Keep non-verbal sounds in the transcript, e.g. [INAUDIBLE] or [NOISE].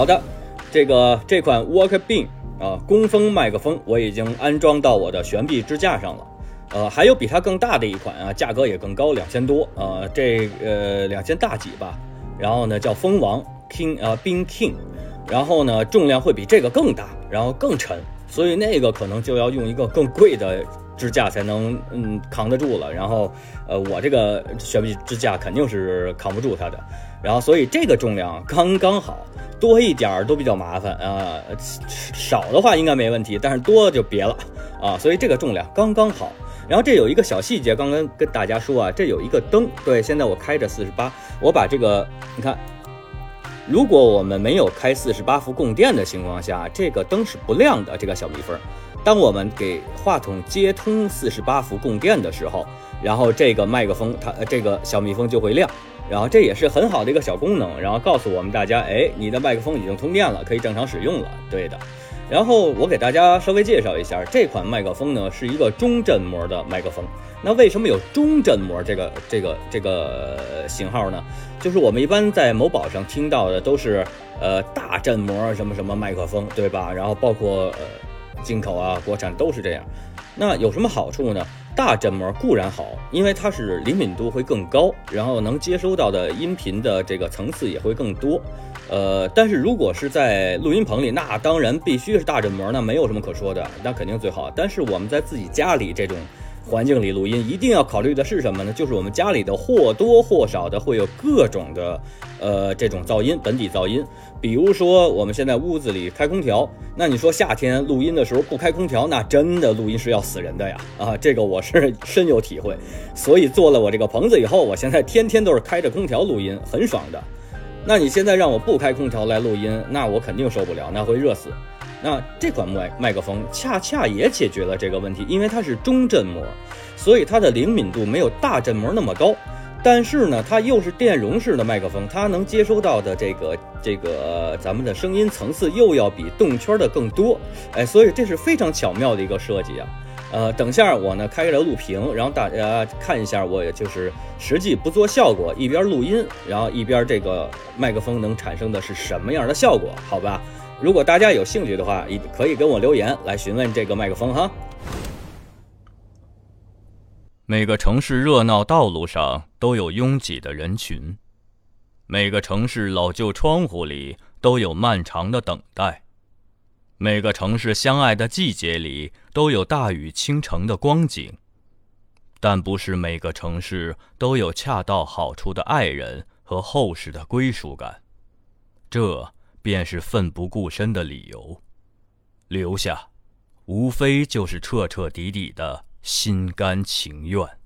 好的，这个这款 Walkbeam 啊，工蜂麦克风我已经安装到我的悬臂支架上了。呃，还有比它更大的一款啊，价格也更高，两千多，呃，这呃两千大几吧。然后呢，叫蜂王 King 啊，Bean King，然后呢，重量会比这个更大，然后更沉，所以那个可能就要用一个更贵的支架才能嗯扛得住了。然后呃，我这个悬臂支架肯定是扛不住它的。然后所以这个重量刚刚好，多一点儿都比较麻烦啊，少的话应该没问题，但是多就别了啊。所以这个重量刚刚好。然后这有一个小细节，刚刚跟大家说啊，这有一个灯。对，现在我开着四十八，我把这个，你看，如果我们没有开四十八伏供电的情况下，这个灯是不亮的。这个小蜜蜂，当我们给话筒接通四十八伏供电的时候，然后这个麦克风它这个小蜜蜂就会亮。然后这也是很好的一个小功能，然后告诉我们大家，哎，你的麦克风已经通电了，可以正常使用了。对的。然后我给大家稍微介绍一下，这款麦克风呢是一个中振膜的麦克风。那为什么有中振膜这个这个这个型号呢？就是我们一般在某宝上听到的都是呃大振膜什么什么麦克风，对吧？然后包括呃进口啊、国产都是这样。那有什么好处呢？大振膜固然好，因为它是灵敏度会更高，然后能接收到的音频的这个层次也会更多。呃，但是如果是在录音棚里，那当然必须是大振膜，那没有什么可说的，那肯定最好。但是我们在自己家里这种环境里录音，一定要考虑的是什么呢？就是我们家里的或多或少的会有各种的呃这种噪音，本底噪音。比如说我们现在屋子里开空调，那你说夏天录音的时候不开空调，那真的录音是要死人的呀！啊，这个我是 [LAUGHS] 深有体会。所以做了我这个棚子以后，我现在天天都是开着空调录音，很爽的。那你现在让我不开空调来录音，那我肯定受不了，那会热死。那这款麦麦克风恰恰也解决了这个问题，因为它是中振膜，所以它的灵敏度没有大振膜那么高。但是呢，它又是电容式的麦克风，它能接收到的这个这个咱们的声音层次又要比动圈的更多。哎，所以这是非常巧妙的一个设计啊。呃，等下我呢开着录屏，然后大家看一下，我也就是实际不做效果，一边录音，然后一边这个麦克风能产生的是什么样的效果？好吧，如果大家有兴趣的话，也可以跟我留言来询问这个麦克风哈。每个城市热闹道路上都有拥挤的人群，每个城市老旧窗户里都有漫长的等待。每个城市相爱的季节里都有大雨倾城的光景，但不是每个城市都有恰到好处的爱人和厚实的归属感，这便是奋不顾身的理由。留下，无非就是彻彻底底的心甘情愿。